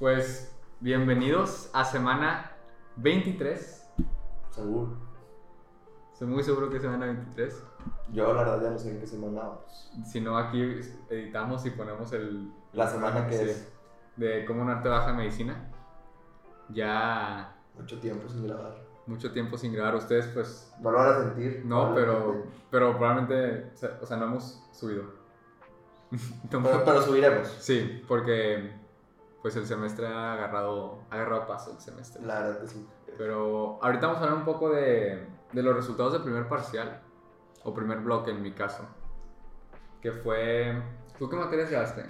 Pues bienvenidos a semana 23. Seguro. Estoy muy seguro que es semana 23. Yo la verdad ya no sé en qué semana vamos. Si no, aquí editamos y ponemos el... La semana que sí, es. De cómo un arte baja medicina. Ya Mucho tiempo sin grabar. mucho tiempo sin grabar. Ustedes pues No lo van a sentir. no, pero, probablemente. pero probablemente, o sea, no hemos subido. Pero subiremos. Sí, porque pues el semestre ha agarrado, ha agarrado paso el semestre. La verdad que sí. Pero ahorita vamos a hablar un poco de, de los resultados del primer parcial, o primer bloque en mi caso, que fue... ¿Tú qué materias llevaste?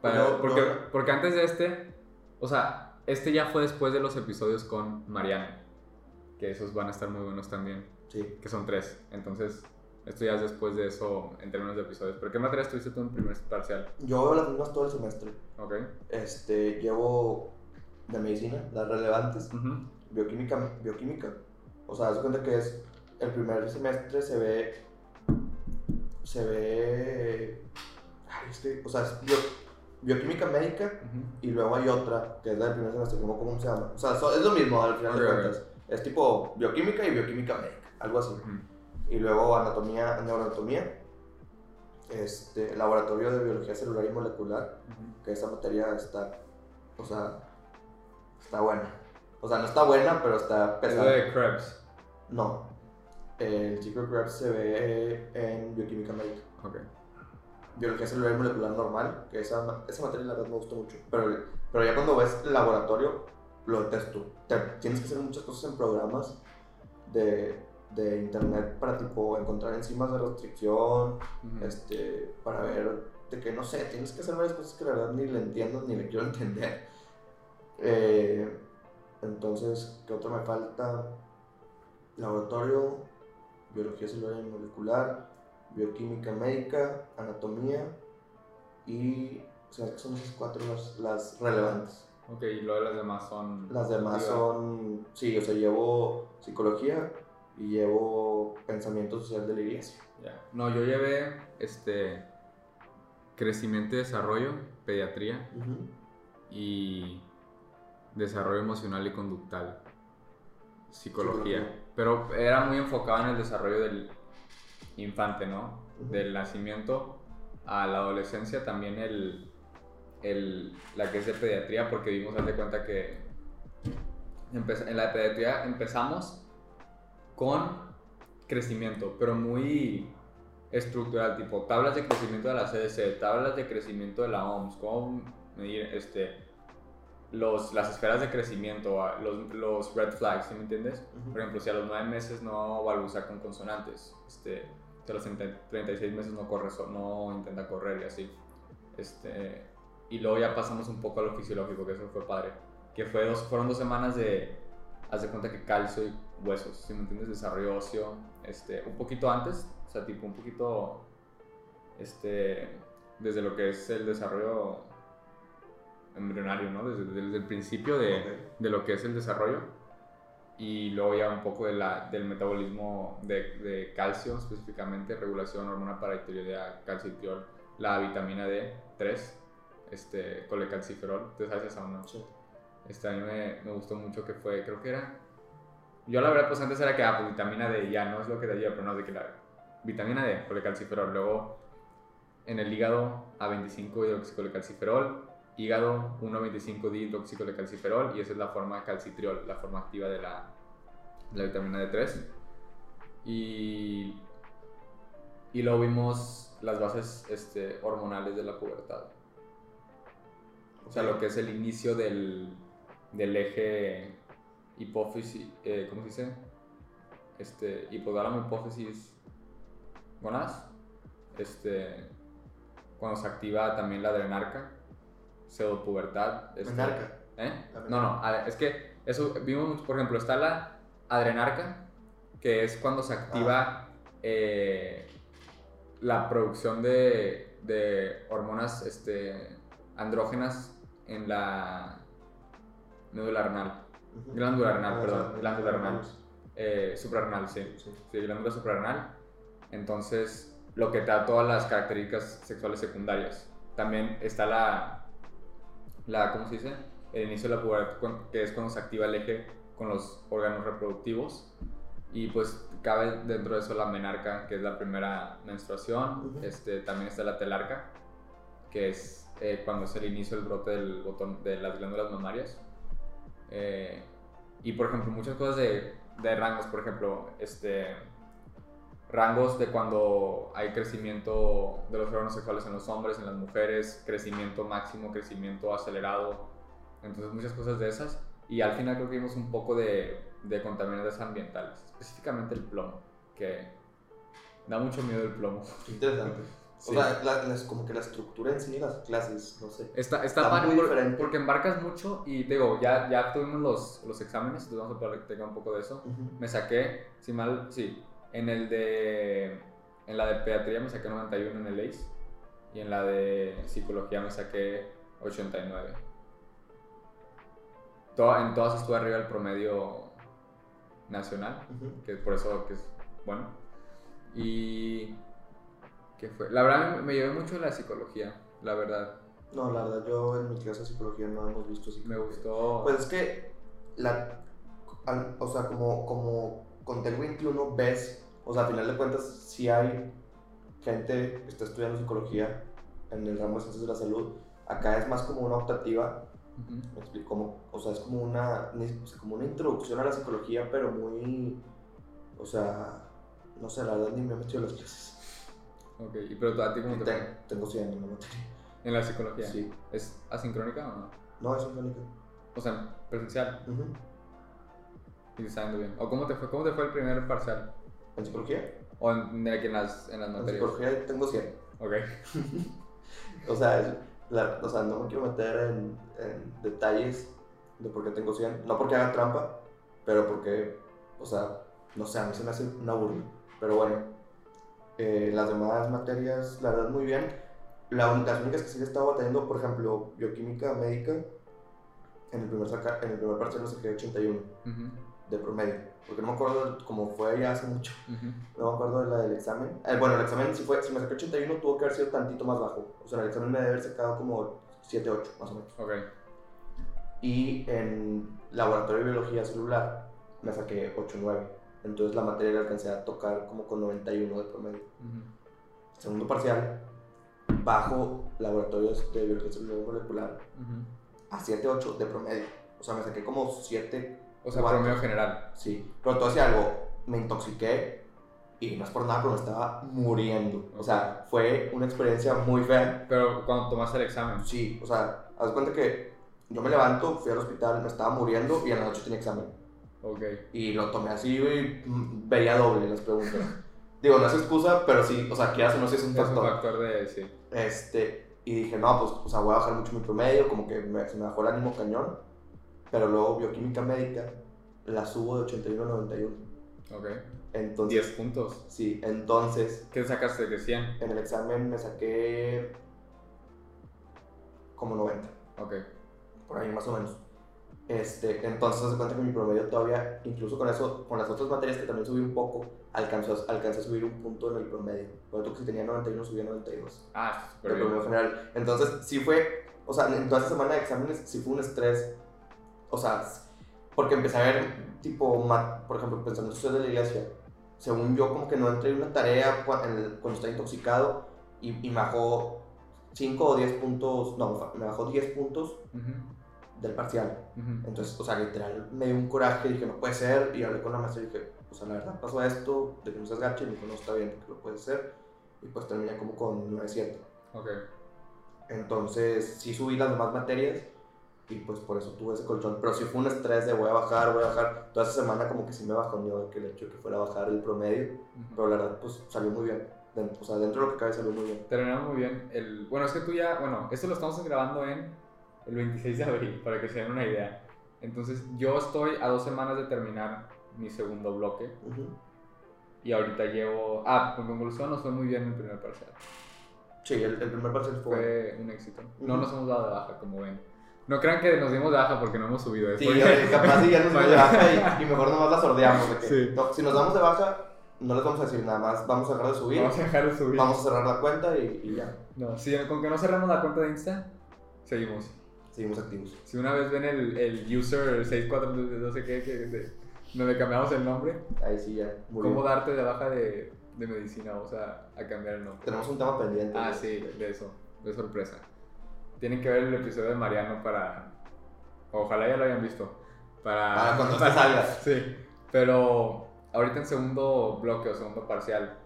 Para- porque, porque antes de este, o sea, este ya fue después de los episodios con Mariano, que esos van a estar muy buenos también, Sí. que son tres. Entonces, esto ya es después de eso en términos de episodios. ¿Pero qué materias tuviste tú en primer parcial? Yo veo las mismas todo el semestre. Ok. Este, llevo de medicina, las relevantes. Bioquímica, bioquímica. O sea, de cuenta que es el primer semestre se ve. Se ve. Ay, es que. O sea, es bio- bioquímica médica y luego hay otra que es la del primer semestre, ¿cómo, cómo se llama? O sea, so- es lo mismo al final de cuentas. Es tipo bioquímica y bioquímica médica, algo así. Y luego anatomía, neuroanatomía, este, laboratorio de biología celular y molecular, que esa materia está, o sea, está buena. O sea, no está buena, pero está Es pesada. de Krebs. No, el Secret Krebs se ve en bioquímica médica. Ok. Biología celular y molecular normal, que esa, esa materia la verdad me gustó mucho. Pero, pero ya cuando ves el laboratorio, lo detesto. Te- tienes que hacer muchas cosas en programas de, de internet para tipo encontrar enzimas de restricción, este, para ver de que no sé, tienes que hacer varias cosas que la verdad ni le entiendo ni le quiero entender. Eh, entonces, ¿qué otro me falta? Laboratorio, biología celular y molecular, bioquímica médica, anatomía y o sea, son esas cuatro las, las relevantes. Ok, y luego las demás son... Las demás son, sí, o sea, llevo psicología y llevo pensamiento social de la iglesia. No, yo llevé este crecimiento y desarrollo, pediatría y desarrollo emocional y conductal, psicología. Psicología. Pero era muy enfocado en el desarrollo del infante, ¿no? Del nacimiento a la adolescencia, también el, el, la que es de pediatría, porque vimos, haz de cuenta que en la pediatría empezamos con crecimiento, pero muy estructural, tipo tablas de crecimiento de la CDC, tablas de crecimiento de la OMS, cómo medir este, los, las esferas de crecimiento, los, los red flags, ¿sí me entiendes? Ujú. Por ejemplo, si a los 9 meses no balbucea con consonantes, este, si a los 30 36 meses no, corre, no intenta correr y así. Este, y luego ya pasamos un poco a lo fisiológico, que eso fue padre. Que fue dos, fueron dos semanas de, haz de cuenta que calcio y huesos, si me entiendes? Desarrollo óseo, este, un poquito antes, o sea, tipo un poquito, este, desde lo que es el desarrollo embrionario, ¿no? Desde, desde el principio de, de lo que es el desarrollo y luego ya un poco de la, del metabolismo de, de calcio específicamente, regulación, hormona paratiroidea, calcitriol, la vitamina D3, este, colecalciferol, ¿te sabes esa o no? Sí. Este, a mí me, me gustó mucho que fue, creo que era, yo la verdad pues antes era que, ah, pues vitamina D, ya no es lo que te lleva, pero no, de que la vitamina D, colecalciferol, luego en el hígado A25 hidroxicolecalciferol, hígado 1,25 dihidroxicolecalciferol y esa es la forma calcitriol, la forma activa de la, la vitamina D3. Y, y luego vimos las bases este, hormonales de la pubertad. O sea, lo que es el inicio del, del eje hipófisis, eh, ¿cómo se dice? Este, hipotálamo, hipófisis, gonadas. Este, cuando se activa también la adrenarca, pseudopubertad. este, Menarca. ¿Eh? No, no, es que eso vimos mucho, por ejemplo, está la adrenarca, que es cuando se activa eh, la producción de, de hormonas este, andrógenas en la médula renal, glándula renal, Ah, perdón, sí, glándula renal, eh, suprarrenal, sí, Sí. sí, glándula suprarrenal. Entonces, lo que te da todas las características sexuales secundarias. También está la, la ¿cómo se dice? el inicio de la pubertad, que es cuando se activa el eje con los órganos reproductivos. Y pues cabe dentro de eso la menarca, que es la primera menstruación. Ujú. este, también está la telarca, que es eh, cuando es el inicio del brote del botón, de las glándulas mamarias. Eh, y por ejemplo, muchas cosas de, rangos, por ejemplo, este, rangos de cuando hay crecimiento de los órganos sexuales en los hombres, en las mujeres, crecimiento máximo, crecimiento acelerado, entonces muchas cosas de esas. Y al final creo que vimos un poco de, de contaminantes ambientales, específicamente el plomo, que da mucho miedo el plomo. Interesante. Sí. O sea, la- las- como que la estructura en sí las clases, no sé. Está, está, Está muy por- diferente. porque embarcas mucho y digo, ya, ya tuvimos los, los exámenes, entonces vamos a platicar un poco de eso. Ujú. Me saqué, si mal, sí, en el de, en la de pediatría me saqué 91 en el ACE y en la de psicología me saqué 89. To- en todas estuve arriba del promedio nacional, Ujú. que por eso que es bueno. Y, ¿qué fue? La verdad me, me llevé mucho la psicología, la verdad. No, la verdad, yo en mi clase de psicología no hemos visto así. Me gustó. Pues es que, la, al- o sea, como, como con TEL 21 ves, o sea, a final de cuentas, si hay gente que está estudiando psicología en el ramo de ciencias de la salud, acá es más como una optativa, Ujú. me explico, como, o sea, es como una, como una introducción a la psicología, pero muy, o sea, no sé, la verdad ni me he metido en las clases. Ok, ¿y pero tú- a ti cómo te fue? Ten- tengo 100 en la materia. ¿En la psicología? Sí. ¿Es asincrónica o no? No, es orgánica. O sea, presencial. Ujú. Y te está yendo bien. ¿O cómo te fue? ¿Cómo te fue el primer parcial? ¿En psicología? ¿O en, de- en las, en las En materias? psicología tengo 100. Ok. O sea, es- la- o sea, no me quiero meter en, en detalles de por qué tengo 100. No porque haga trampa, pero porque, o sea, no sé, a mí se me hace una burla. Pero bueno, eh, las demás materias, la verdad, muy bien. La, las únicas que sí he estado batallando, por ejemplo, bioquímica médica, en el primer, saca, en el primer parcial lo saqué 81 Ujú, de promedio. Porque no me acuerdo cómo fue ya hace mucho. ujú. No me acuerdo de la del examen. Eh, bueno, el examen, si, fue, si me saqué 81, tuvo que haber sido tantito más bajo. O sea, el examen me debe haber sacado como 7, 8, más o menos. Y en laboratorio de biología celular me saqué 8, 9. Entonces la materia la alcancé a tocar como con 91 de promedio. Segundo parcial, bajo laboratorios de biología molecular a 7, 8 de promedio. O sea, me saqué como 7, O sea, Cuatro. promedio general. Sí, pero te voy a decir algo, me intoxiqué y no es por nada, pero me estaba muriendo. O sea, fue una experiencia muy fea. Pero cuando tomaste el examen. Sí, o sea, haz cuenta que yo me levanto, fui al hospital, me estaba muriendo y en la noche tenía examen. Ok. Y lo tomé así y mm, veía doble las preguntas. Digo, no es excusa, pero sí, o sea, quieras o no, sí es un Es un factor. factor de. Sí. Este, y dije, no, pues, o sea, voy a bajar mucho mi promedio, como que me, se me bajó el ánimo cañón. Pero luego bioquímica médica la subo de 81 a 91. Ok. Entonces, 10 puntos. Sí, entonces ¿Qué sacaste de 100? en el examen me saqué como 90, Ok. por ahí más o menos. Este, entonces se cuenta que mi promedio todavía, incluso con eso, con las otras materias que también subí un poco, alcanzó, alcancé a subir un punto en el promedio. Por que si tenía 91 subí a 92. Ah, El bien. promedio general. Entonces sí fue, o sea, en toda esa semana de exámenes sí fue un estrés. O sea, porque empecé a ver, tipo, ma- por ejemplo, pensando en estudios de la iglesia, según yo, como que no entré en una tarea cuando está intoxicado y, y me bajó 5 o 10 puntos, no, me bajó 10 puntos Ujú, del parcial. ujú. Entonces, o sea, literal, me dio un coraje, dije, no puede ser, y hablé con la maestra y dije, o sea, la verdad pasó esto, de que no seas gacho, y me dijo, no, está bien, porque lo puedes hacer, y pues terminé como con 9-7. Ok. Entonces, sí subí las demás materias y pues por eso tuve ese colchón. Pero sí fue un estrés de voy a bajar, voy a bajar. Toda esa semana como que sí me bajó de que el hecho de que fuera a bajar el promedio. Ujú. Pero la verdad, pues salió muy bien. O sea, dentro de lo que cabe salió muy bien. Terminamos muy bien. El, bueno, es que tú ya, bueno, esto lo estamos grabando en el 26 de abril, para que se den una idea. Entonces, yo estoy a dos semanas de terminar mi segundo bloque Ujú. y ahorita llevo... Ah, con conclusión nos fue muy bien el primer parcial. Sí, el, el primer parcial fue... Fue un éxito. No Ujú. nos hemos dado de baja, como ven. No crean que nos dimos de baja porque no hemos subido. es Sí, porque- capaz y ya nos dimos de baja y, y mejor nomás la sordeamos. Sí. no, si nos damos de baja, no les vamos a decir nada más. Vamos a dejar de subir, Vamos a dejar de subir. vamos a cerrar la cuenta y, y ya. No, sí, con que no cerramos la cuenta de Insta, seguimos. Seguimos activos. Si una vez ven el, el user 64, no sé qué, que, de- donde cambiamos el nombre, Ahí sí ya. murió. ¿cómo darte de baja de, de medicina? O sea, a cambiar el nombre. Tenemos un tema pendiente. Ah, ¿no? sí, de eso, de sorpresa. Tienen que ver el episodio de Mariano para. Ojalá ya lo hayan visto. Para, Para cuando esto salga. Sí, pero ahorita en segundo bloque o segundo parcial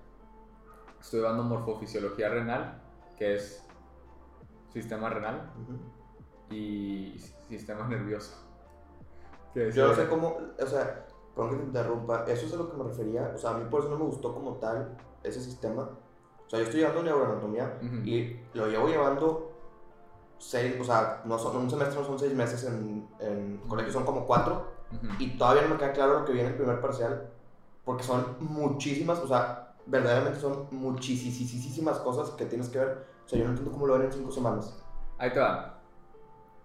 estoy dando morfofisiología renal, que es sistema renal, Ujú. Y sistema nervioso. Que es Yo no sé cómo, o sea, perdón que te interrumpa, eso es a lo que me refería, o sea, a mí por eso no me gustó como tal ese sistema. O sea, yo estoy llevando neuroanatomía Ujú. y lo llevo llevando seis, o sea, no son, un semestre no son seis meses en, en colegio, son como cuatro, Ujú. y todavía no me queda claro lo que viene en el primer parcial, porque son muchísimas, o sea, verdaderamente son muchísimas cosas que tienes que ver. O sea, yo no entiendo cómo lo ven en cinco semanas. Ahí te va.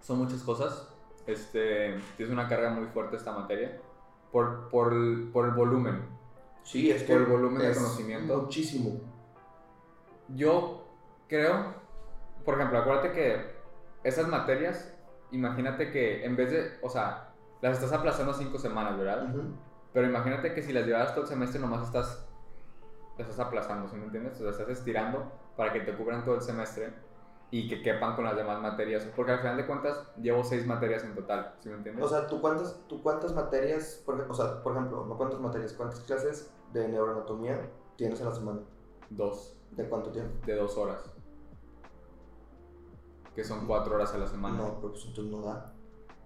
Son muchas cosas. Este, tienes una carga muy fuerte esta materia por, por, el, por el volumen. Sí, es que Por el volumen de es conocimiento. Muchísimo. Yo creo, por ejemplo, acuérdate que esas materias, imagínate que en vez de, o sea, las estás aplazando cinco semanas, ¿verdad? Ujú. Pero imagínate que si las llevas todo el semestre, nomás estás, las estás aplazando, ¿sí me entiendes? O sea, estás estirando para que te cubran todo el semestre y que quepan con las demás materias. Porque al final de cuentas, llevo seis materias en total, ¿sí me entiendes? O sea, ¿tú cuántas, tú cuántas materias, por, o sea, por ejemplo, no cuántas materias, cuántas clases de neuroanatomía tienes en la semana? dos, ¿De cuánto tiempo? de dos horas. Que son cuatro horas a la semana. No, pero pues entonces no da.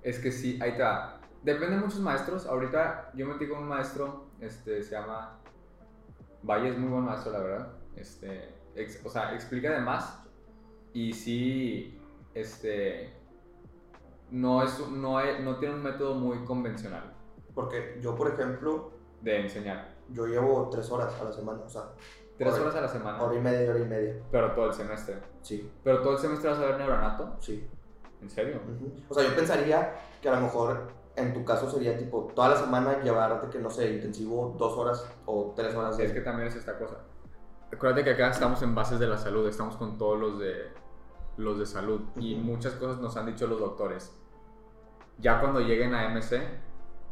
Es que sí, ahí está. Depende de muchos maestros. Ahorita yo metí con un maestro, este, se llama Valle, es muy buen maestro, la verdad. Este, ex- o sea, explica de más. Y sí, este, no, es, no, es- no tiene un método muy convencional Porque yo, por ejemplo, de enseñar. yo llevo tres horas a la semana, o sea, Tres Hora- horas a la semana, hora y media, hora y media. pero todo el semestre. Sí, Pero todo el semestre vas a ver neuronato. sí. ¿En serio? O sea, yo pensaría que a lo mejor en tu caso sería tipo toda la semana llevarte que no sé, intensivo dos horas o tres horas de... Es que también es esta cosa. Acuérdate que acá estamos en bases de la salud, estamos con todos los de los de salud y muchas cosas nos han dicho los doctores. Ya cuando lleguen a MC,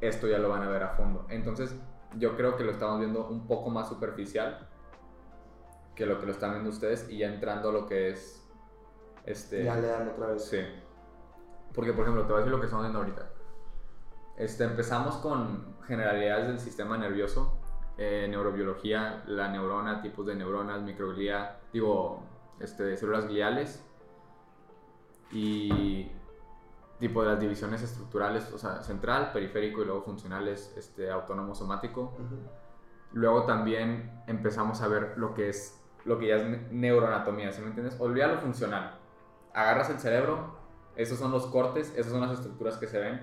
esto ya lo van a ver a fondo. Entonces, yo creo que lo estamos viendo un poco más superficial que lo que lo están viendo ustedes y ya entrando a lo que es este Ya le dan otra vez. Sí. Porque, por ejemplo, te voy a decir lo que estamos viendo ahorita. Este, empezamos con generalidades del sistema nervioso, eh, neurobiología, la neurona, tipos de neuronas, microglía, digo, este, células gliales y tipo de las divisiones estructurales, o sea, central, periférico y luego funcionales, este, autónomo somático. Luego también empezamos a ver lo que es lo que ya es ne- neuroanatomía, ¿sí me entiendes? Olvida lo funcional. Agarras el cerebro, esos son los cortes, esas son las estructuras que se ven,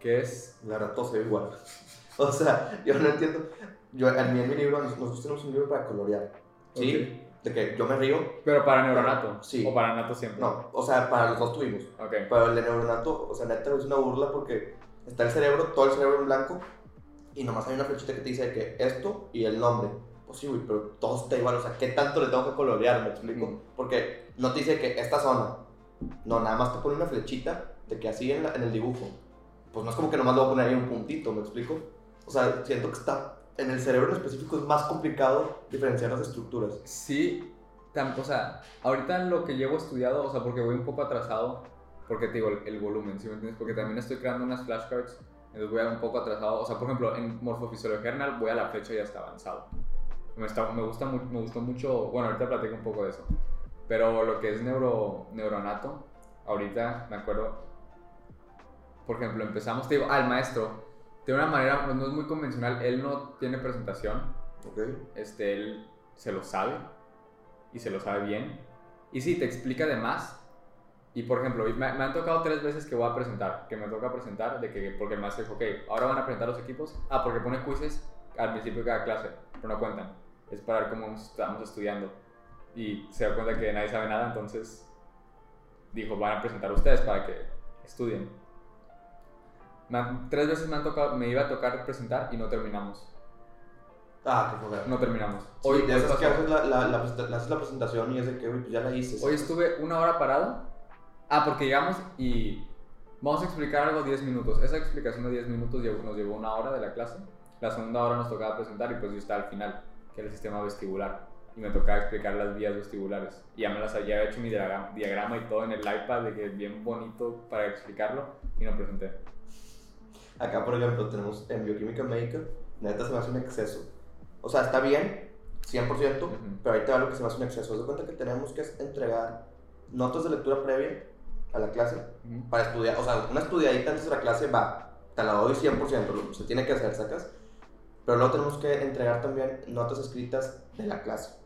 que es La ve igual. O sea, yo no entiendo. Yo, en mi, en mi libro, nosotros tenemos un libro para colorear. ¿Sí? De que yo me río. pero para neuronato Sí. o para anato siempre. No, o sea, para los dos tuvimos. Ok. Pero el de neuronato, o sea, neta es una burla porque está el cerebro, todo el cerebro en blanco, y nomás hay una flechita que te dice que esto y el nombre. Pues sí, güey, pero todo está igual. O sea, ¿qué tanto le tengo que colorear? ¿Me explico? Mm. Porque no te dice que esta zona. No, nada más te pone una flechita de que así en, la- en el dibujo. Pues no es como que nomás le voy a poner ahí un puntito, ¿me explico? O sea, siento que está. En el cerebro en específico es más complicado diferenciar las estructuras. Sí, o sea, ahorita lo que llevo estudiado, o sea, porque voy un poco atrasado, porque te digo, el, el volumen, ¿sí me entiendes? Porque también estoy creando unas flashcards, entonces voy a un poco atrasado. O sea, por ejemplo, en morfofisiología renal voy a la flecha y ya está avanzado. Me, está, me, gusta, me gustó mucho, bueno, ahorita platico un poco de eso. Pero lo que es neuro, neuronato, ahorita me acuerdo, por ejemplo, empezamos, te digo, al maestro, de una manera, no es muy convencional, él no tiene presentación, ¿Ok? este, él se lo sabe y se lo sabe bien. Y sí, te explica de más. Y por ejemplo, me, me han tocado tres veces que voy a presentar, que me toca presentar, de que, porque el maestro dijo, ok, ahora van a presentar los equipos. Ah, porque pone quizzes al principio de cada clase, pero no cuentan. Es para ver cómo estamos estudiando. Y se da cuenta que nadie sabe nada, entonces dijo, van a presentar ustedes para que estudien. Tres veces me, han tocado, me iba a tocar presentar y no terminamos. Ah, qué joder. No terminamos. Sí, Hoy, de hoy esas que haces la, la, la, haces la presentación y es de que, pues ya la hice. Hoy estuve una hora parado. Ah, porque llegamos y vamos a explicar algo 10 minutos. Esa explicación de 10 minutos nos llevó una hora de la clase. La segunda hora nos tocaba presentar y pues yo estaba al final, que era el sistema vestibular. Y me tocaba explicar las vías vestibulares. Y ya me las había hecho mi diagrama, y todo en el iPad, de que bien bonito para explicarlo. Y no presenté. Acá, por ejemplo, tenemos en bioquímica médica, neta se me hace un exceso. O sea, está bien, 100%, Ujú. pero ahí te va lo que se me hace un exceso. De cuenta que tenemos que entregar notas de lectura previa a la clase para estudiar. O sea, una estudiadita antes de la clase va, te la doy 100%, lo- se tiene que hacer, sacas. Pero luego tenemos que entregar también notas escritas de la clase.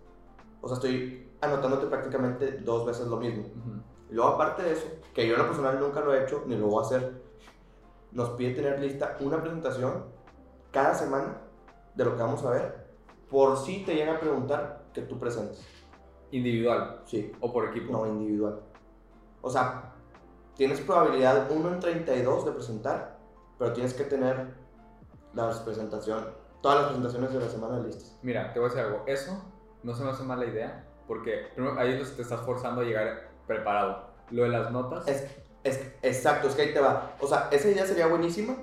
O sea, estoy anotándote prácticamente dos veces lo mismo. Ujú. Y luego, aparte de eso, que yo en lo personal nunca lo he hecho ni lo voy a hacer, nos pide tener lista una presentación cada semana de lo que vamos a ver, por si te llega a preguntar que tú presentes. Individual Sí, o por equipo. no individual. O sea, tienes probabilidad 1 en 32 de presentar, pero tienes que tener la presentación, todas las presentaciones de la semana listas. Mira, te voy a decir algo. Eso no se me hace mala idea. Porque primero, ahí te estás forzando a llegar preparado. Lo de las notas. Es, es, exacto, es que ahí te va. O sea, esa idea sería buenísima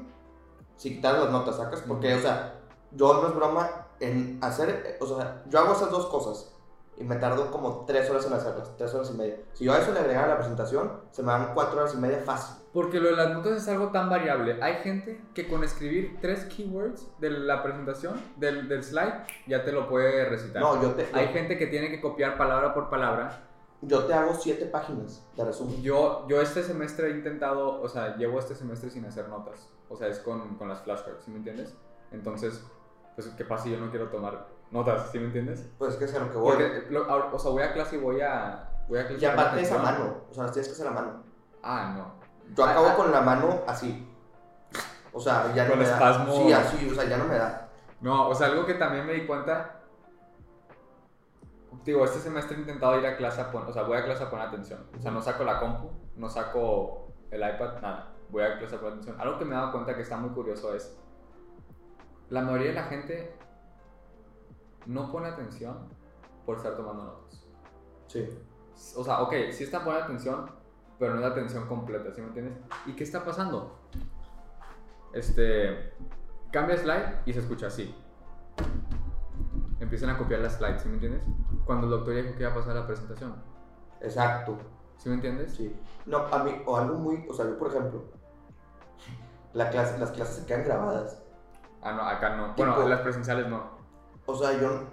si quitaras las notas, ¿sacas? Porque, o sea, yo no es broma en hacer, o sea, yo hago esas dos cosas y me tardo como tres horas en hacerlas, tres horas y media. Si yo a eso le agregara la presentación, se me dan cuatro horas y media fácil. Porque lo de las notas es algo tan variable. Hay gente que con escribir tres keywords de la presentación, del, del slide, ya te lo puede recitar. No, yo te, Hay yo, gente que tiene que copiar palabra por palabra. Yo te hago siete páginas de resumen. Yo, yo este semestre he intentado, o sea, llevo este semestre sin hacer notas. O sea, es con, con las flashcards, ¿sí me entiendes? Entonces, pues, ¿qué pasa si yo no quiero tomar notas, ¿sí me entiendes? Pues es que es a lo que voy. Porque, lo- o sea, voy a clase y voy a... Voy a Y aparte es a mano, o sea, las tienes que hacer a mano. Ah, no. Yo Ah, acabo ah. con la mano así. O sea, ya no Con me da. espasmo. Sí, así, o sea, ya no me da. No, o sea, algo que también me di cuenta. Digo, este semestre he intentado ir a clase a poner, o sea, voy a clase a poner atención. O sea, no saco la compu, no saco el iPad, nada. Voy a clase a poner atención. Algo que me he dado cuenta que está muy curioso es, la mayoría de la gente no pone atención por estar tomando notas. Sí. O sea, ok, sí está poniendo atención, pero no es la atención completa, ¿sí me entiendes? ¿Y qué está pasando? Este, cambia slide y se escucha así. Empiezan a copiar las slides, ¿sí me entiendes? Cuando el doctor ya dijo que iba a pasar la presentación, Exacto. ¿sí me entiendes? Sí. No, a mí, o algo muy, o sea, yo por ejemplo, la clase, las clases se quedan grabadas. Ah, no, acá no. Tipo- Bueno, en las presenciales no. O sea, yo,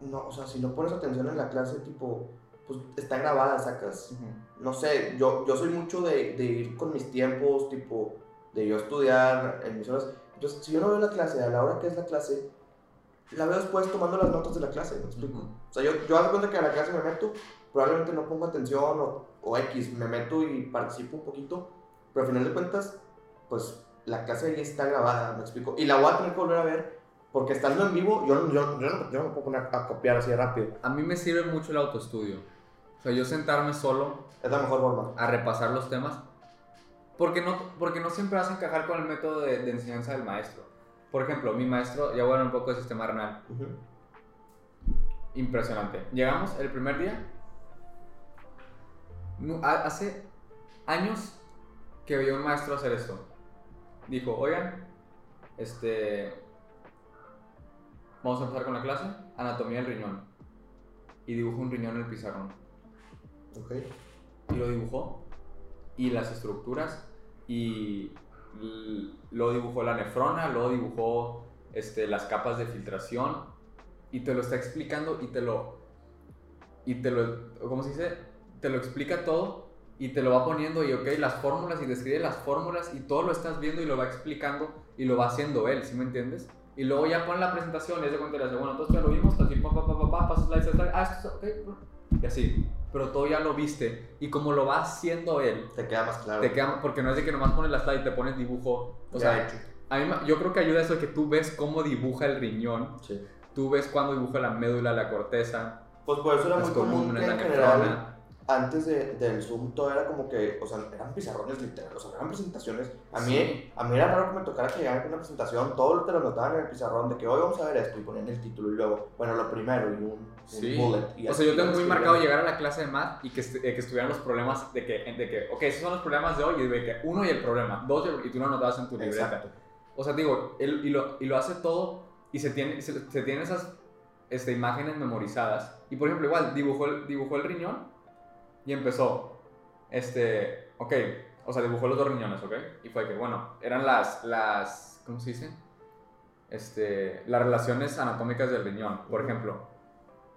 no, o sea, si no pones atención en la clase, tipo, pues está grabada, sacas. No sé, yo, yo soy mucho de, de ir con mis tiempos, tipo, de yo estudiar en mis horas. Entonces, si yo no veo la clase a la hora que es la clase, la veo después tomando las notas de la clase, ¿me explico? Ujú. O sea, yo, yo hago cuenta que a la clase me meto, probablemente no pongo atención o, o X, me meto y participo un poquito, pero al final de cuentas, pues la clase ahí está grabada, me explico. Y la voy a tener que volver a ver, porque estando en vivo, yo, yo, yo, no, yo no me puedo poner a copiar así rápido. A mí me sirve mucho el autoestudio. O sea, yo sentarme solo Es la mejor forma. a repasar los temas. Porque no, porque no siempre vas a encajar con el método de, de enseñanza del maestro. Por ejemplo, mi maestro, ya voy a hablar un poco de sistema renal. Impresionante. Llegamos el primer día. No, hace años que veía un maestro hacer esto. Dijo, oigan, este... Vamos a empezar con la clase. Anatomía del riñón. Y dibujó un riñón en el pizarrón. Ok. y lo dibujó y las estructuras y lo dibujó la nefrona, luego dibujó este, las capas de filtración y te lo está explicando y te lo y te lo ¿cómo se dice? te lo explica todo y te lo va poniendo y ok las fórmulas y describe las fórmulas y todo lo estás viendo y lo va explicando y lo va haciendo él, ¿sí me entiendes? Y luego ya pone la presentación y es de cuenta le hace, bueno, entonces ya lo vimos, así, pa, pa, pa, pa, pa, pasa slide, slide, ah, esto es, ok, y así. Pero todo ya lo viste y como lo va haciendo él, Te queda más claro. te queda, porque no es de que nomás pones la slide y te pones dibujo. O Ya sea, hecho. a mí, yo creo que ayuda eso de que tú ves cómo dibuja el riñón, Sí. tú ves cuándo dibuja la médula, la corteza, Pues por eso era muy común columnas, la en general. Antes de, del Zoom todo era como que, o sea, eran pizarrones literales, o sea, eran presentaciones. A mí, Sí. a mí era raro que me tocara que llegaran con una presentación, todo te lo notaban en el pizarrón de que hoy vamos a ver esto y ponían el título y luego, bueno, lo primero y un, un Sí. bullet. y O sea, yo tengo muy marcado llegar a la clase de math y que, eh, que estuvieran los problemas de que, de que, ok, esos son los problemas de hoy, y de que uno y el problema, dos y, el- y tú lo anotabas en tu libreta. Exacto. O sea, digo, él y lo, y lo hace todo y se tiene, se, se tiene esas este, imágenes memorizadas. Y por ejemplo, igual, dibujó el, dibujó el riñón y empezó, este, ok, o sea, dibujó los dos riñones, ok. Y fue que, bueno, eran las, las, ¿cómo se dice? Este, las relaciones anatómicas del riñón. Por ejemplo,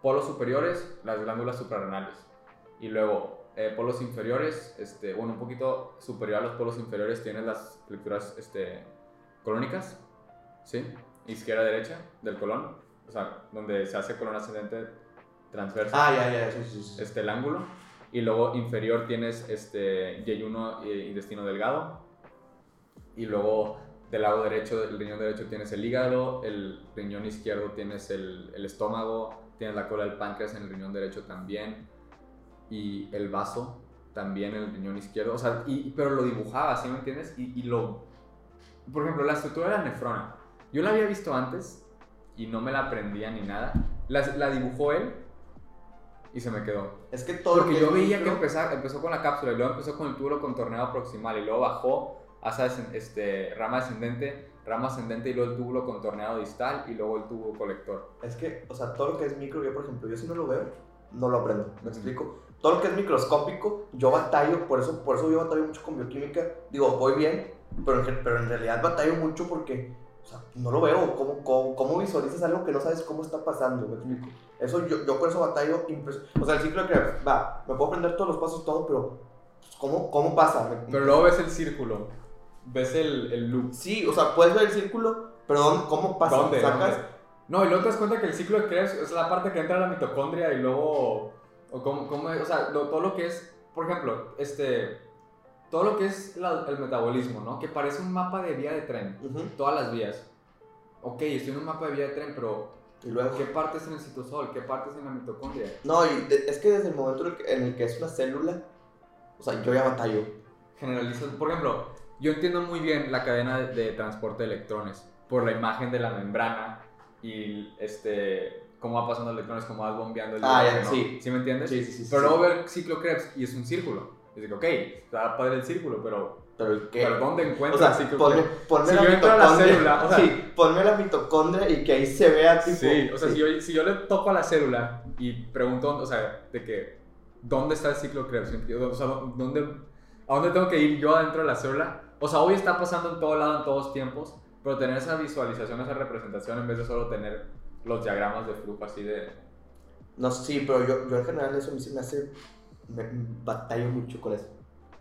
polos superiores, las glándulas suprarrenales. Y luego, eh, polos inferiores, este, bueno, un poquito superior a los polos inferiores tienes las lecturas este, colónicas, ¿sí? Izquierda, derecha del colon, o sea, donde se hace colon ascendente transverso, Ah, ya, ya, sí, sí, sí. este, el ángulo. Y luego inferior tienes este, yeyuno e intestino delgado. Y luego del lado derecho, del riñón derecho tienes el hígado, el riñón izquierdo tienes el, estómago, tienes la cola del páncreas en el riñón derecho también. Y el vaso también en el riñón izquierdo. O sea, y, pero lo dibujaba, ¿sí me entiendes? Y, y lo... Por ejemplo, la estructura de la nefrona. Yo la había visto antes y no me la aprendía ni nada. La dibujó él y se me quedó. Es que todo lo Porque que yo veía que micro- empezar, empezó con la cápsula y luego empezó con el túbulo contorneado proximal y luego bajó hasta este, rama descendente, rama ascendente y luego el túbulo contorneado distal y luego el tubo colector. Es que, o sea, todo lo que es micro, yo por ejemplo, yo si no lo veo, no lo aprendo. ¿Me explico? Todo lo que es microscópico, yo batallo, por eso, por eso yo batallo mucho con bioquímica. Digo, voy bien, pero en, pero en realidad batallo mucho porque, sea, no lo veo. ¿Cómo, cómo, cómo visualizas algo que no sabes cómo está pasando? ¿Me explico? Eso yo, yo por eso batallo. O sea, el ciclo de Krebs, va, me puedo aprender todos los pasos, todo, pero pues, ¿cómo, cómo pasa? Me- Pero luego ves el círculo, ves el, el loop. Sí, o sea, puedes ver el círculo, pero ¿dónde- ¿cómo pasa? ¿Dónde? ¿Sacas? ¿Dónde? No, y luego te das cuenta que el ciclo de Krebs es la parte que entra a la mitocondria y luego. O, cómo, cómo o sea, lo- todo lo que es. Por ejemplo, este. Todo lo que es la- el metabolismo, ¿no? Que parece un mapa de vía de tren. Ujú. Todas las vías. Ok, estoy en un mapa de vía de tren, pero Y luego... ¿qué parte es en el citosol? ¿Qué parte es en la mitocondria? No, y de- es que desde el momento en el que, es una célula, o sea, yo ya batallo. Generalizas. Por ejemplo, yo entiendo muy bien la cadena de, de transporte de electrones por la imagen de la membrana y este cómo va pasando electrones, cómo vas bombeando el Ah, ya, sí. ¿Sí me entiendes? Sí, sí, sí, Pero sí. luego veo el ciclo Krebs y es un círculo. Y digo, ok, está padre el círculo, pero, Pero que... pero ¿dónde O encuentro sea, el ciclo ponme, ponme Si la yo entro a la célula, o sea- sí, ponme la mitocondria y que ahí se vea tipo. Sí, o sea, sí. Si, yo, si yo le toco a la célula y pregunto, o sea, de que, ¿dónde está el ciclo Krebs? O sea, ¿dónde, ¿a dónde tengo que ir yo adentro de la célula? O sea, hoy está pasando en todo lado, en todos tiempos, pero tener esa visualización, esa representación, en vez de solo tener los diagramas de flujo así de... No, sí, pero yo, yo en general eso me hace. Me, batallo mucho con eso.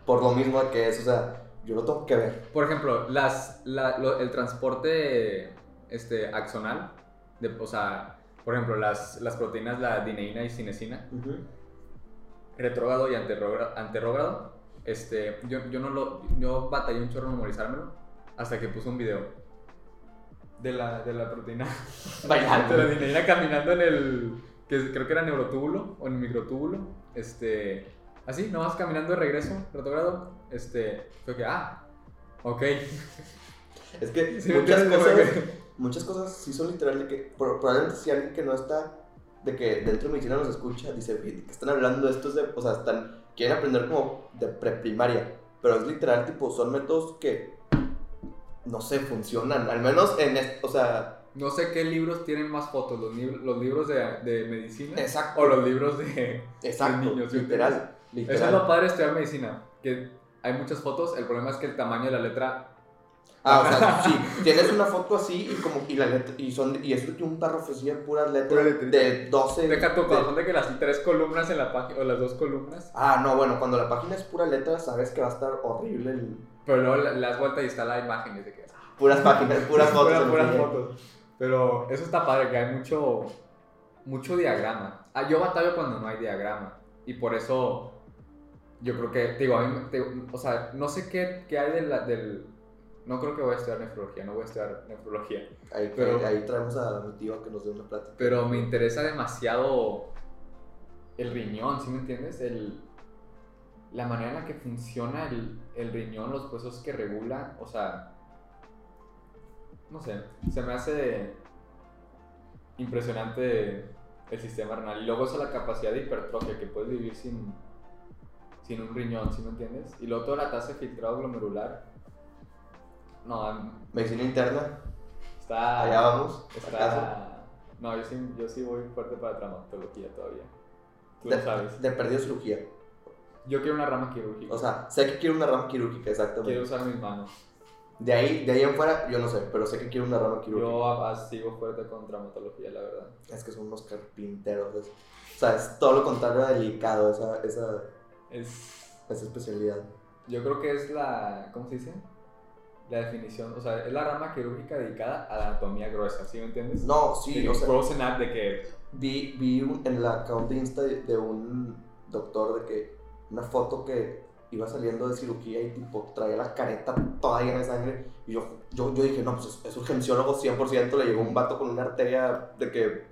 Por lo mismo que es, o sea, yo lo tengo que ver. Por ejemplo, las, la- lo- el transporte este, axonal, de, o sea, por ejemplo, las, las proteínas, la dineína y cinesina, retrógrado y anterrógrado, este, yo, yo no lo, yo batallé un chorro en memorizármelo hasta que puse un video de la, de la proteína, Bailando. de la dineína caminando en el, que creo que era neurotúbulo o en microtúbulo, este, así, nomás caminando de regreso, retrógrado, este, fue que, ah, ok, Es que Sí, muchas cosas. Muchas cosas sí son literal de que. pro- Probablemente si alguien que no está. De que dentro de medicina nos escucha, dice, "Oye, ¿de qué están hablando estos de.? O sea, están. Quieren aprender como de preprimaria. Pero es literal, tipo, son métodos que. No sé, funcionan. Al menos en. o sea. No sé qué libros tienen más fotos, los, los libros de, de medicina Exacto. o los libros de... Exacto. niños, ¿sí literal. Eso es Literal. lo padre de estudiar medicina, que hay muchas fotos, el problema es que el tamaño de la letra... Ah, o sea, sí, tienes una foto así y como y la letra y son y es un párrafo así de puras Pura letras letrita. de 12 Deja tu de- corazón de que las tres columnas en la página, o las dos columnas, Ah, no, bueno, cuando la página es pura letra, sabes que va a estar horrible el- pero luego le le das vuelta y está la imagen y es de que... puras páginas, puras fotos. Pura- puras fotos. Pero eso está padre, que hay mucho, mucho diagrama. Ah, yo batallo cuando no hay diagrama. Y por eso, yo creo que, digo, a mí, digo, o sea, no sé qué, qué hay de la- del... No creo que voy a estudiar nefrología, no voy a estudiar nefrología. Ahí, Pero- ahí, ahí traemos a mi tío a que nos dé una plática. Pero me interesa demasiado el riñón, ¿sí me entiendes? El, la manera en la que funciona el, el riñón, los huesos que regula, o sea, no sé, se me hace impresionante el sistema renal. Y luego eso la capacidad de hipertrofia, que puedes vivir sin, sin un riñón, ¿sí me entiendes? Y luego toda la tasa de filtrado glomerular. No, Medicina interna, está... allá vamos. Está... No, yo sí, yo sí voy fuerte para traumatología todavía. Tú De, lo sabes. de perdido cirugía. Yo quiero una rama quirúrgica. O sea, sé que quiero una rama quirúrgica, exactamente. quiero usar mis manos. De ahí, de ahí en fuera, yo no sé, pero sé que quiero una rama quirúrgica. Yo a- a- sigo fuerte con traumatología, la verdad. Es que son unos carpinteros. es- o sea, es todo lo contrario delicado esa, esa, Es, esa especialidad. yo creo que es la, ¿cómo se dice? La definición, o sea, es la rama quirúrgica dedicada a la anatomía gruesa, ¿sí me entiendes? No, sí, De o sea, de que, vi, vi un- en la account de Insta de un doctor de que una foto que iba saliendo de cirugía y tipo traía la careta toda llena de sangre y yo, yo, yo dije, no, pues es, es urgenciólogo 100%, le llegó un vato con una arteria de que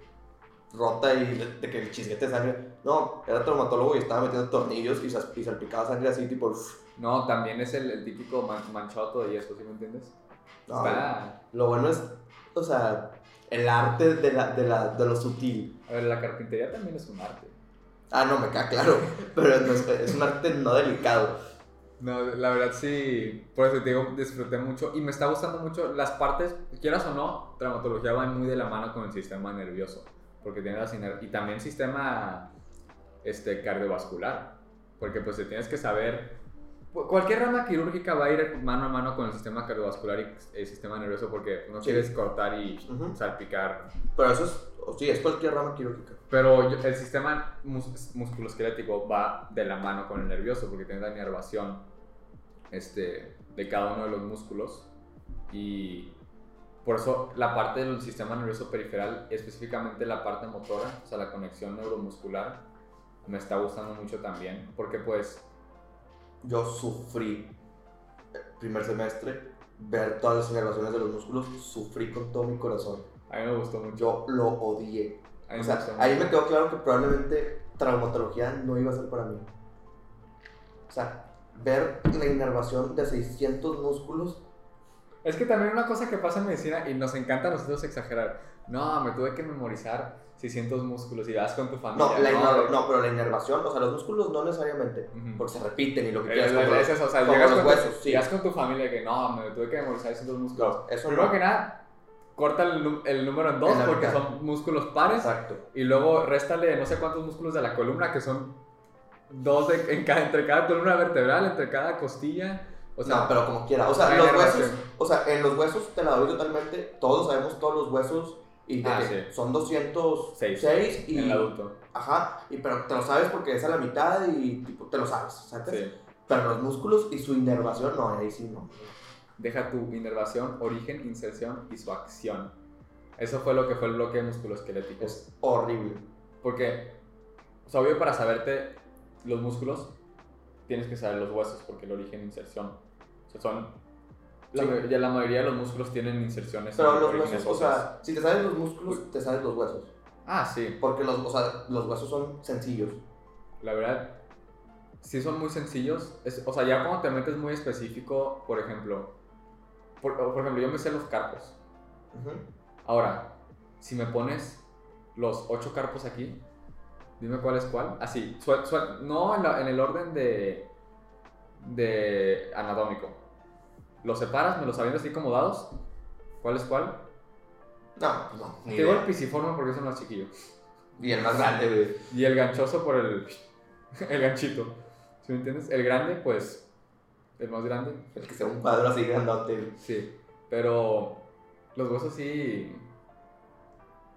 rota y de, de que el chisguete de sangre. No, era traumatólogo y estaba metiendo tornillos y, sas- y salpicaba sangre así tipo... uff, no, también es el, el típico man- manchado todo y eso, ¿sí me entiendes? no, Está, Lo bueno es, o sea, el arte de, la, de, la, de lo sutil. a ver, la carpintería también es un arte. Ah, no, me queda claro, pero no es, un arte no delicado. No, la verdad sí, por eso te digo, disfruté mucho y me está gustando mucho las partes, quieras o no, traumatología va muy de la mano con el sistema nervioso, porque tiene la siner- y también sistema este, cardiovascular, porque pues te tienes que saber, cu- cualquier rama quirúrgica va a ir mano a mano con el sistema cardiovascular y el sistema nervioso porque no Sí. quieres cortar y salpicar, Pero eso es, sí, es cualquier rama quirúrgica. Pero el sistema mus- musculoesquelético va de la mano con el nervioso porque tiene la inervación este, de cada uno de los músculos y por eso la parte del sistema nervioso periferal, específicamente la parte motora, o sea, la conexión neuromuscular, me está gustando mucho también porque pues, Yo sufrí el primer semestre ver todas las inervaciones de los músculos, sufrí con todo mi corazón. a mí me gustó mucho. Yo lo odié. A mí O me sea, gustó ahí me quedó claro que probablemente traumatología no iba a ser para mí. O sea, ver la inervación de 600 músculos Es que también una cosa que pasa en medicina y nos encanta a nosotros exagerar. No, me tuve que memorizar 600 músculos y vas con tu familia. No, la de- no, pero la inervación, o sea, los músculos no necesariamente, Ujú. porque se repiten y lo que Es, quieras. es- es o sea, llegas con, huesos, tu, sí. llegas con tu familia que no, me tuve que memorizar esos dos músculos. No, eso Primero no. que nada, corta el, el número en dos En porque mitad. son músculos pares Exacto. y luego réstale no sé cuántos músculos de la columna que son dos de- en cada, entre cada columna vertebral, entre cada costilla. O sea, no, pero como quiera. O sea, los huesos, o sea, en los huesos te la doy totalmente. Todos sabemos todos los huesos y Ah, sí. son 206 Seis. y en el adulto. ajá, y pero te lo sabes porque es a la mitad y tipo te lo sabes, ¿sabes? Sí. Pero los músculos y su inervación no, ahí sí no. Deja tu inervación, origen, inserción y su acción. Eso fue lo que fue el bloque musculoesquelético. Es horrible. Porque, o sea, obvio para saberte los músculos, tienes que saber los huesos, porque el origen e inserción. O sea, son. La, Sí. ma- ya la mayoría de los músculos tienen inserciones. Pero los huesos, o sea, si te sabes los músculos, te sabes los huesos. Ah, sí. Porque los, o sea, los huesos son sencillos. La verdad, sí son muy sencillos. Es- o sea, ya cuando te metes muy específico, por ejemplo. Por, por ejemplo, yo me sé los carpos. Ujú. Ahora, si me pones los ocho carpos aquí, dime cuál es cuál. Así, suel- suel- no en, la- en el orden de, de anatómico. Los separas, me los avientas así como dados. ¿Cuál es cuál? No, pues no. ni Te digo el idea. pisiforme porque es el más chiquillo. Y el más grande, güey. Y el ganchoso por el, el ganchito. ¿Sí me entiendes? El grande, pues, el más grande. El que sea un cuadro así grandote. Sí, pero los huesos sí.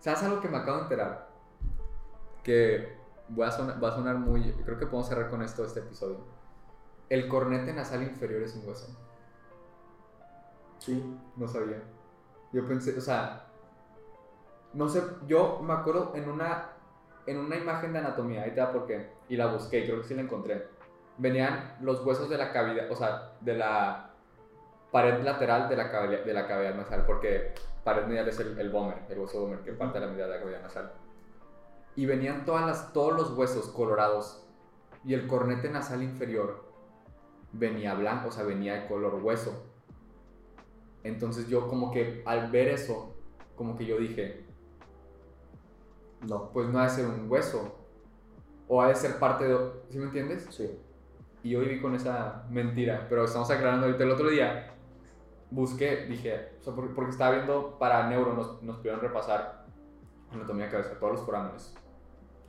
¿Sabes algo que me acabo de enterar? Que voy a sonar- va a sonar muy. Creo que podemos cerrar con esto este episodio. El cornete nasal inferior es un hueso. Sí. No sabía. Yo pensé, o sea. No sé, yo me acuerdo en una. En una imagen de anatomía, ahí te da por qué. Y la busqué, creo que sí la encontré. Venían los huesos de la cavidad, o sea, de la pared lateral de la cavidad, de la cavidad nasal, porque pared medial es el, el bómer, el hueso bómer que parte de la mitad de la cavidad nasal. Y venían todas las, todos los huesos colorados Y el cornete nasal inferior venía blanco, o sea, venía de color hueso. Entonces yo como que al ver eso, como que yo dije, No. pues no ha de ser un hueso. O ha de ser parte de... ¿Sí me entiendes? Sí. Y yo viví con esa mentira, pero estamos aclarando ahorita. El otro día busqué, dije, o sea, porque, estaba viendo para neuro, nos, nos pidieron repasar anatomía de cabeza, todos los forámenes.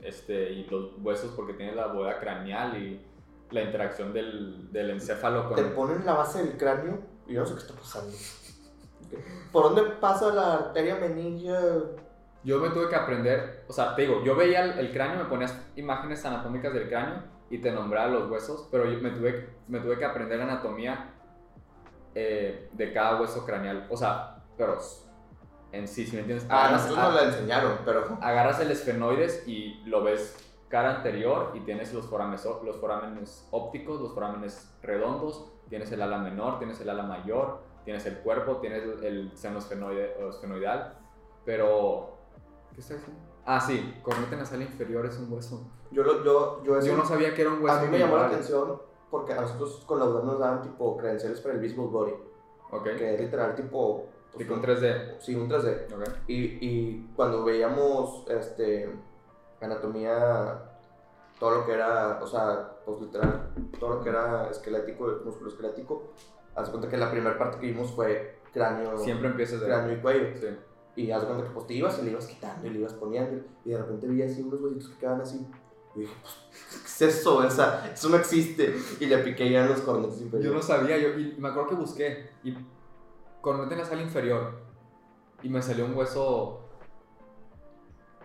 Este, y los huesos porque tiene la bóveda craneal y la interacción del, del encéfalo con... Te ponen la base del cráneo y yo no sé qué está pasando. ¿Por dónde pasa la arteria meningia? Yo me tuve que aprender, o sea, te digo, yo veía el, el cráneo, me ponías imágenes anatómicas del cráneo y te nombraba los huesos, pero yo me tuve, me tuve que aprender anatomía eh, de cada hueso craneal. O sea, pero en sí, si me entiendes. Ah, Agarras- nos la enseñaron, pero. agarras el esfenoides y lo ves cara anterior y tienes los forámenes, ó- los forámenes ópticos, los forámenes redondos, tienes el ala menor, tienes el ala mayor, tienes el cuerpo, tienes el, seno esfenoidal, pero... ¿Qué está diciendo? Ah, sí, cornete nasal inferior es un hueso. Yo, lo, yo, yo, eso- Yo no sabía que era un hueso. A mí me llamó la atención porque a nosotros con la UDAM nos daban tipo credenciales para el Visible Body, Ok. que es literal tipo. pues, Tipo un- 3D. Sí, un 3D. Ok. Y, y cuando veíamos este, anatomía, todo lo que era, o sea, pues literal, todo lo que era esquelético, músculo esquelético, haz cuenta que la primera parte que vimos fue cráneo, Siempre empiezas de... cráneo y cuello. Sí. Y haz cuenta que pues te ibas y le ibas quitando y le ibas poniendo. Y de repente vi así unos huesitos que quedaban así. Y dije, pues, ¿qué es eso? O sea, eso no existe. Y le piqué ya en los cornetes Yo inferiores. no sabía, yo, y me acuerdo que busqué y cornete nasal inferior y me salió un hueso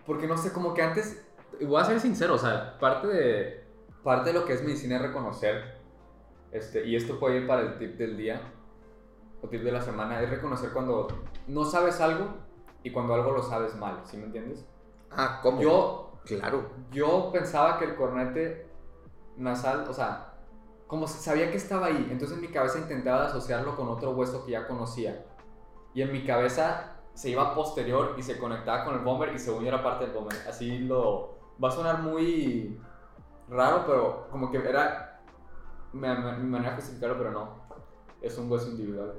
porque no sé, como que antes voy a ser sincero, o sea, parte de parte de lo que es medicina es reconocer este y esto puede ir para el tip del día o tip de la semana, es reconocer cuando no sabes algo y cuando algo lo sabes mal, ¿sí me entiendes? Ah, ¿cómo? Yo Claro. yo pensaba que el cornete nasal, o sea, como sabía que estaba ahí, entonces en mi cabeza intentaba asociarlo con otro hueso que ya conocía. Y en mi cabeza se iba posterior y se conectaba con el bomber y según yo era parte del bomber. Así lo... Va a sonar muy raro, pero como que era mi, mi- mi manera de justificarlo, pero no. Es un hueso individual.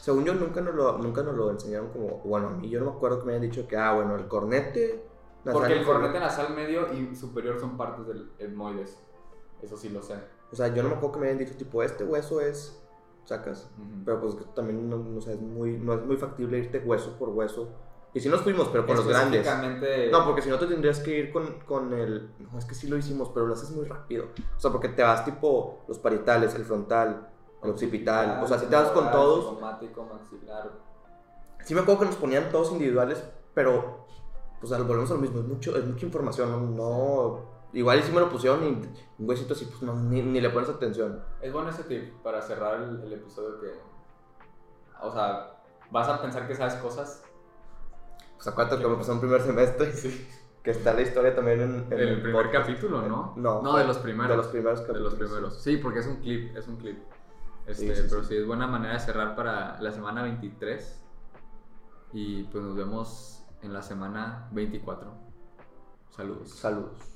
Según yo, nunca nos, lo, nunca nos lo enseñaron como. Bueno, a mí yo no me acuerdo que me hayan dicho que, ah, bueno, el cornete. Nasal Porque el cornete nasal medio y superior son partes del etmoides. Eso sí lo sé. O sea, yo no me acuerdo que me hayan dicho, tipo, este hueso es. Sacas. Ujú. Pero pues también no, no sé, es muy, no es muy factible irte hueso por hueso. Y si nos fuimos, pero con los grandes. No, porque si no te tendrías que ir con, con el... No, es que sí lo hicimos, pero lo haces muy rápido. O sea, porque te vas tipo los parietales, el frontal, el occipital. O sea, si te vas con todos. Maxilar. Sí me acuerdo que nos ponían todos individuales, pero... Pues volvemos a lo mismo, es, mucho, es mucha información, no... no- igual sí me lo pusieron y un huesito así, pues no, ni, ni le pones atención. Es bueno ese tip para cerrar el, el episodio que. O sea, vas a pensar que sabes cosas. Pues acuérdate que me pasó en primer semestre, Sí. que está la historia también en, en El primer podcast. capítulo, ¿no? No, No, de los primeros. De los primeros De capítulos. los primeros. Sí, porque es un clip, es un clip. Este, Sí, sí, pero sí. sí. es buena manera de cerrar para la semana 23. Y pues nos vemos en la semana 24. Saludos. Saludos.